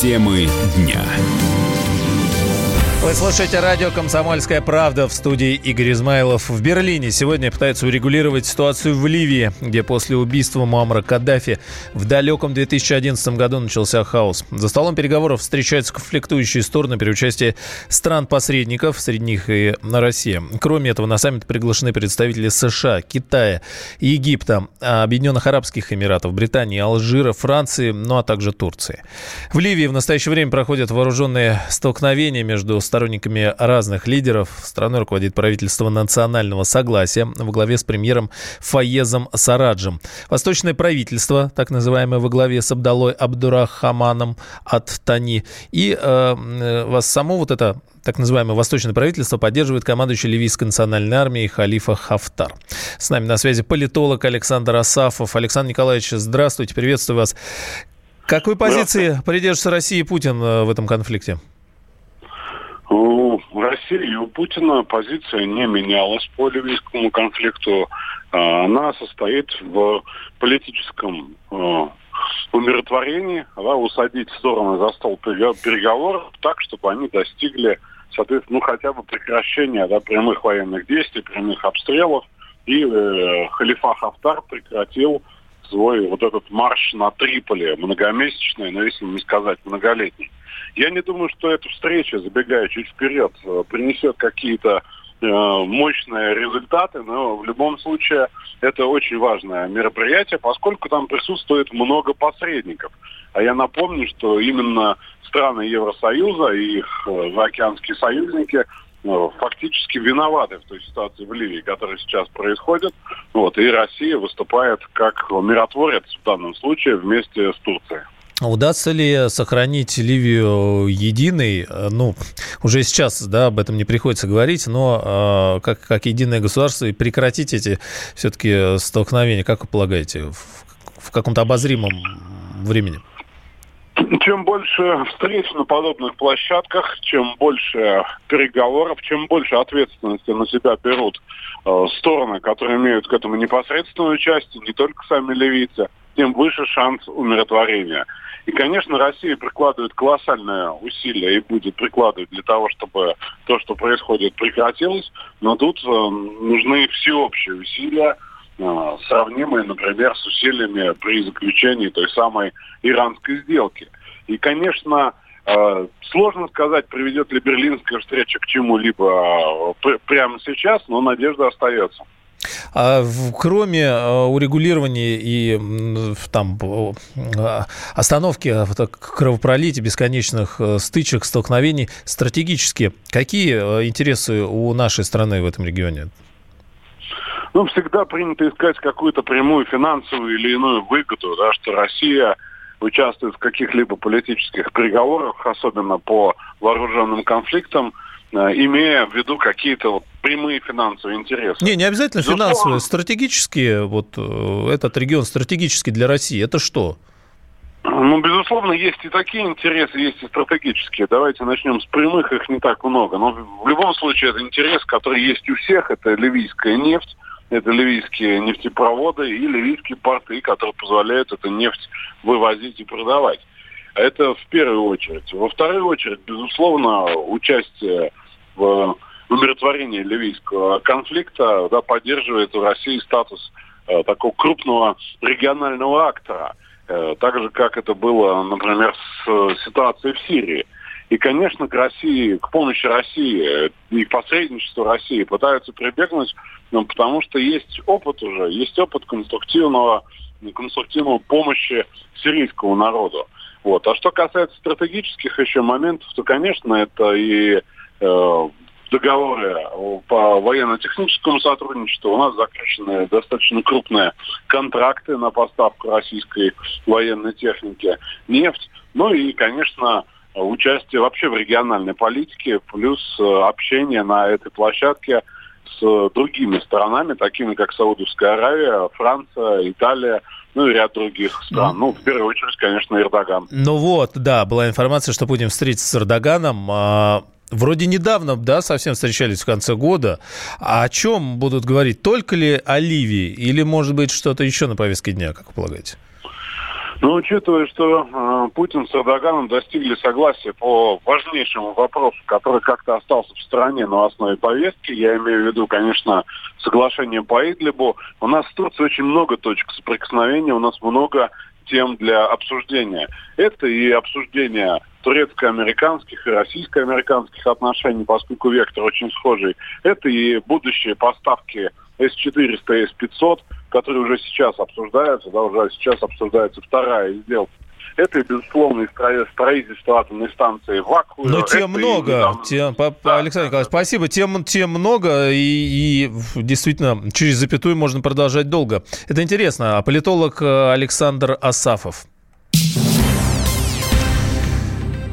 Темы дня. Вы слушаете радио «Комсомольская правда» в студии Игорь Измайлов. В Берлине сегодня пытаются урегулировать ситуацию в Ливии, где после убийства Муаммара Каддафи в далеком 2011 году начался хаос. За столом переговоров встречаются конфликтующие стороны при участии стран-посредников, среди них и Россия. Кроме этого, на саммит приглашены представители США, Китая, Египта, Объединенных Арабских Эмиратов, Британии, Алжира, Франции, ну а также Турции. В Ливии в настоящее время проходят вооруженные столкновения между сторонниками разных лидеров. Страной руководит правительство национального согласия во главе с премьером Фаезом Сараджем. Восточное правительство, так называемое, во главе с Абдалой Абдурахаманом от Тани. И э, э, вас само вот это так называемое восточное правительство поддерживает командующий ливийской национальной армией Халифа Хафтар. С нами на связи политолог Александр Асафов. Александр Николаевич, здравствуйте, приветствую вас. Какой позиции придерживается Россия и Путин э, в этом конфликте? У России у Путина позиция не менялась по ливийскому конфликту. А, она состоит в политическом а, умиротворении, да, усадить стороны за стол переговоров так, чтобы они достигли, соответственно, ну, хотя бы прекращения да, прямых военных действий, прямых обстрелов. И э, халифа Хафтар прекратил свой вот этот марш на Триполи, многомесячный, но если не сказать многолетний. Я не думаю, что эта встреча, забегая чуть вперед, э, принесет какие-то э, мощные результаты, но в любом случае это очень важное мероприятие, поскольку там присутствует много посредников. А я напомню, что именно страны Евросоюза и их э, заокеанские союзники фактически виноваты в той ситуации в Ливии, которая сейчас происходит. Вот, и Россия выступает как миротворец в данном случае вместе с Турцией. Удастся ли сохранить Ливию единой? Ну, уже сейчас, да, об этом не приходится говорить, но э, как, как единое государство и прекратить эти все-таки столкновения, как вы полагаете, в, в каком-то обозримом времени? Чем больше встреч на подобных площадках, чем больше переговоров, чем больше ответственности на себя берут э, стороны, которые имеют к этому непосредственную часть, не только сами ливийцы, тем выше шанс умиротворения. И, конечно, Россия прикладывает колоссальное усилие и будет прикладывать для того, чтобы то, что происходит, прекратилось. Но тут э, нужны всеобщие усилия, э, сравнимые, например, с усилиями при заключении той самой иранской сделки. И, конечно, э, сложно сказать, приведет ли берлинская встреча к чему-либо э, прямо сейчас, но надежда остается. А кроме э, урегулирования и там остановки кровопролития, бесконечных стычек, столкновений, стратегически, какие интересы у нашей страны в этом регионе? Ну, всегда принято искать какую-то прямую финансовую или иную выгоду, да, что Россия участвует в каких-либо политических переговорах, особенно по вооруженным конфликтам, э, имея в виду какие-то вот прямые финансовые интересы. Не, не обязательно Безусловно. финансовые, стратегические. Вот э, этот регион стратегический для России. Это что? Ну, безусловно, есть и такие интересы, есть и стратегические. Давайте начнем с прямых, их не так много. Но в любом случае это интерес, который есть у всех. Это ливийская нефть это ливийские нефтепроводы и ливийские порты, которые позволяют эту нефть вывозить и продавать. Это в первую очередь. Во вторую очередь, безусловно, участие в умиротворении ливийского конфликта да, поддерживает у России статус э, такого крупного регионального актора. Э, так же, как это было, например, с э, ситуацией в Сирии. И, конечно, к России, к помощи России и к посредничеству России пытаются прибегнуть, ну, потому что есть опыт уже, есть опыт конструктивного, конструктивного помощи сирийскому народу. Вот. А что касается стратегических еще моментов, то, конечно, это и э, договоры по военно-техническому сотрудничеству. У нас заключены достаточно крупные контракты на поставку российской военной техники, нефть. Ну и, конечно, участие вообще в региональной политике, плюс э, общение на этой площадке с другими сторонами, такими как Саудовская Аравия, Франция, Италия, ну и ряд других стран. Ну, в первую очередь, конечно, Эрдоган. Ну вот, да, была информация, что будем встретиться с Эрдоганом. А, вроде недавно, да, совсем встречались в конце года. А о чем будут говорить? Только ли о Ливии? Или, может быть, что-то еще на повестке дня, как вы полагаете? Ну, учитывая, что э, Путин с Эрдоганом достигли согласия по важнейшему вопросу, который как-то остался в стороне на основе повестки, я имею в виду, конечно, соглашение по Идлибу, у нас в Турции очень много точек соприкосновения, у нас много тем для обсуждения. Это и обсуждение турецко-американских и российско-американских отношений, поскольку вектор очень схожий. Это и будущие поставки С-400 и С-500, которые уже сейчас обсуждаются, да, уже сейчас обсуждается вторая сделка это, безусловно, строительство атомной станции в Акху. Но тем много, и, там... тем, да. Александр Николаевич, спасибо, тем, тем много, и, и действительно через запятую можно продолжать долго. Это интересно. А политолог э, Александр Асафов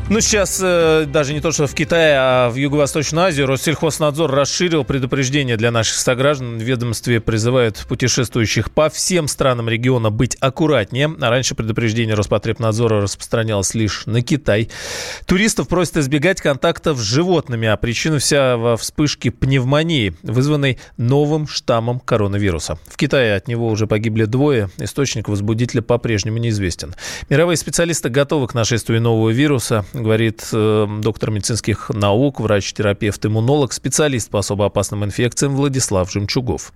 ну, сейчас э, даже не то, что в Китае, а в Юго-Восточную Азию Россельхознадзор расширил предупреждение для наших сограждан. Ведомстве призывают путешествующих по всем странам региона быть аккуратнее. А раньше предупреждение Роспотребнадзора распространялось лишь на Китай. Туристов просят избегать контактов с животными, а причина вся во вспышке пневмонии, вызванной новым штаммом коронавируса. В Китае от него уже погибли двое. Источник возбудителя по-прежнему неизвестен. Мировые специалисты готовы к нашествию нового вируса говорит э, доктор медицинских наук, врач-терапевт, иммунолог, специалист по особо опасным инфекциям Владислав Жемчугов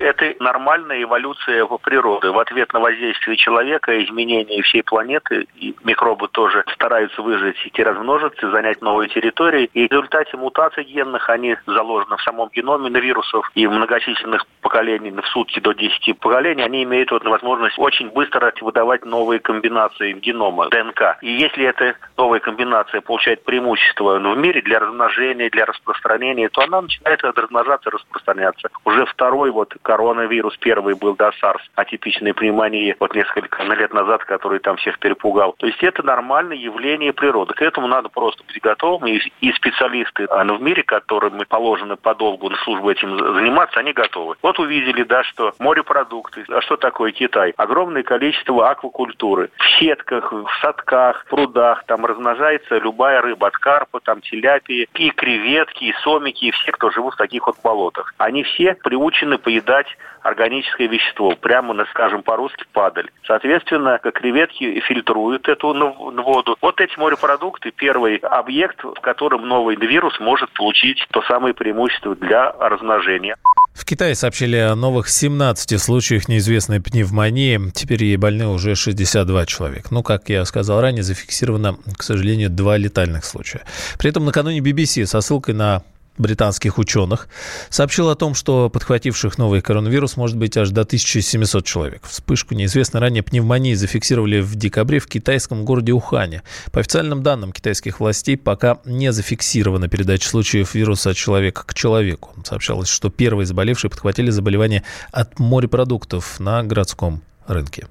это нормальная эволюция природы. В ответ на воздействие человека, изменения всей планеты, и микробы тоже стараются выжить, идти размножиться, занять новые территории. И в результате мутаций генных они заложены в самом геноме на вирусов и многочисленных поколений, в сутки до 10 поколений, они имеют вот возможность очень быстро выдавать новые комбинации генома, ДНК. И если эта новая комбинация получает преимущество в мире для размножения, для распространения, то она начинает размножаться, распространяться. Уже второй вот коронавирус первый был, да, SARS, атипичной пневмонии, вот несколько лет назад, который там всех перепугал. То есть это нормальное явление природы. К этому надо просто быть готовым. И, и специалисты а, ну, в мире, которым положено подолгу на службу этим заниматься, они готовы. Вот увидели, да, что морепродукты. А что такое Китай? Огромное количество аквакультуры. В сетках, в садках, в прудах там размножается любая рыба, от карпа, там, теляпии, и креветки, и сомики, и все, кто живут в таких вот болотах. Они все приучены поедать дать органическое вещество, прямо, скажем по-русски, падаль. Соответственно, как креветки фильтруют эту воду. Вот эти морепродукты – первый объект, в котором новый вирус может получить то самое преимущество для размножения. В Китае сообщили о новых 17 случаях неизвестной пневмонии. Теперь ей больны уже 62 человека. Ну, как я сказал ранее, зафиксировано, к сожалению, два летальных случая. При этом накануне BBC со ссылкой на британских ученых, сообщил о том, что подхвативших новый коронавирус может быть аж до 1700 человек. Вспышку неизвестной ранее пневмонии зафиксировали в декабре в китайском городе Ухане. По официальным данным китайских властей пока не зафиксирована передача случаев вируса от человека к человеку. Сообщалось, что первые заболевшие подхватили заболевание от морепродуктов на городском рынке.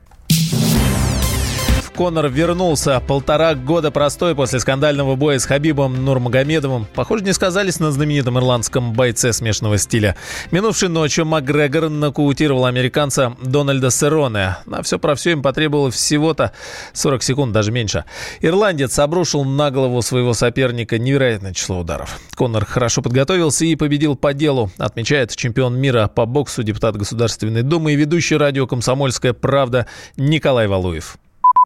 Конор вернулся. Полтора года простой после скандального боя с Хабибом Нурмагомедовым. Похоже, не сказались на знаменитом ирландском бойце смешанного стиля. Минувшей ночью Макгрегор нокаутировал американца Дональда Сероне. На все про все им потребовалось всего-то 40 секунд, даже меньше. Ирландец обрушил на голову своего соперника невероятное число ударов. Конор хорошо подготовился и победил по делу, отмечает чемпион мира по боксу, депутат Государственной Думы и ведущий радио «Комсомольская правда» Николай Валуев.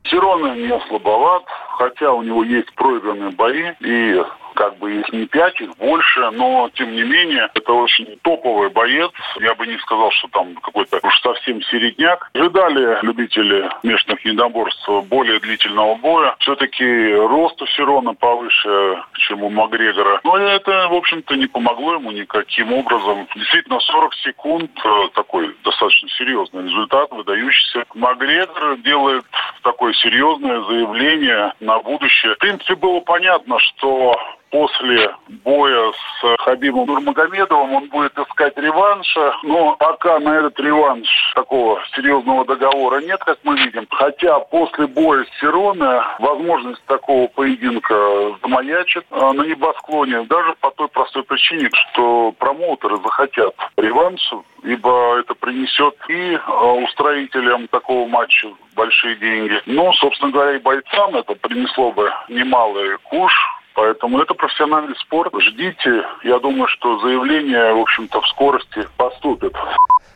Сирона не слабоват, хотя у него есть проигранные бои, и как бы их не пять, их больше, но тем не менее это очень топовый боец. Я бы не сказал, что там какой-то уж совсем середняк. Ожидали любители смешанных единоборств более длительного боя. Все-таки рост у Сирона повыше, чем у Макгрегора. Но это, в общем-то, не помогло ему никаким образом. Действительно, 40 секунд э, такой достаточно серьезный результат, выдающийся. Макгрегор делает такое серьезное заявление на будущее. В принципе, было понятно, что после боя с Хабибом Нурмагомедовым он будет искать реванша, но пока на этот реванш такого серьезного договора нет, как мы видим. Хотя после боя с Сироне возможность такого поединка замаячит а, на небосклоне, даже по той простой причине, что промоутеры захотят реванш, ибо это принесет и а, устроителям такого матча большие деньги. Ну, собственно говоря, и бойцам это принесло бы немалый куш, Поэтому это профессиональный спорт. Ждите. Я думаю, что заявление, в общем-то, в скорости поступит.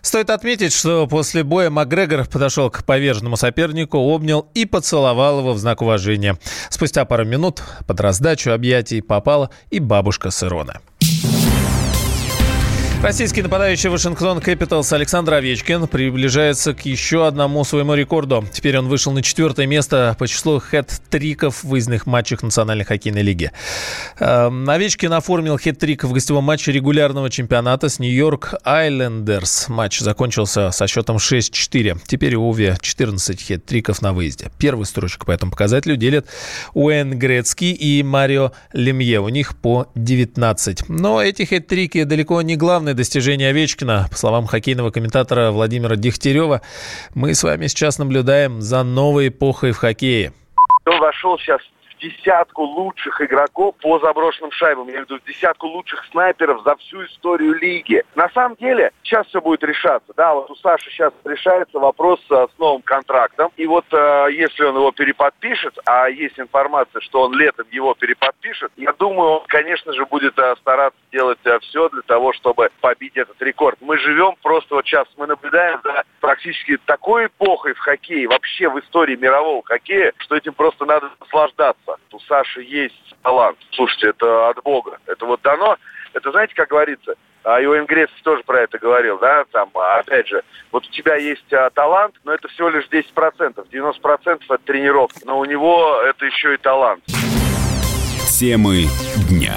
Стоит отметить, что после боя Макгрегор подошел к поверженному сопернику, обнял и поцеловал его в знак уважения. Спустя пару минут под раздачу объятий попала и бабушка Сырона. Российский нападающий Вашингтон Кэпиталс Александр Овечкин приближается к еще одному своему рекорду. Теперь он вышел на четвертое место по числу хэт-триков в выездных матчах Национальной хоккейной лиги. Эм, Овечкин оформил хэт-трик в гостевом матче регулярного чемпионата с Нью-Йорк Айлендерс. Матч закончился со счетом 6-4. Теперь у Ови 14 хэт-триков на выезде. Первую строчку по этому показателю делят Уэн Грецкий и Марио Лемье. У них по 19. Но эти хэт-трики далеко не главные главное достижение Овечкина. По словам хоккейного комментатора Владимира Дегтярева, мы с вами сейчас наблюдаем за новой эпохой в хоккее. Он вошел сейчас десятку лучших игроков по заброшенным шайбам. Я имею в виду десятку лучших снайперов за всю историю лиги. На самом деле, сейчас все будет решаться. Да, вот у Саши сейчас решается вопрос с новым контрактом. И вот э, если он его переподпишет, а есть информация, что он летом его переподпишет, я думаю, он, конечно же, будет э, стараться делать э, все для того, чтобы побить этот рекорд. Мы живем просто вот сейчас, мы наблюдаем за практически такой эпохой в хоккее, вообще в истории мирового хоккея, что этим просто надо наслаждаться. У Саши есть талант. Слушайте, это от Бога. Это вот дано. Это знаете, как говорится, а Иоанн Грецкий тоже про это говорил, да, там, опять же, вот у тебя есть а, талант, но это всего лишь 10%, 90% это тренировки, но у него это еще и талант. Темы дня.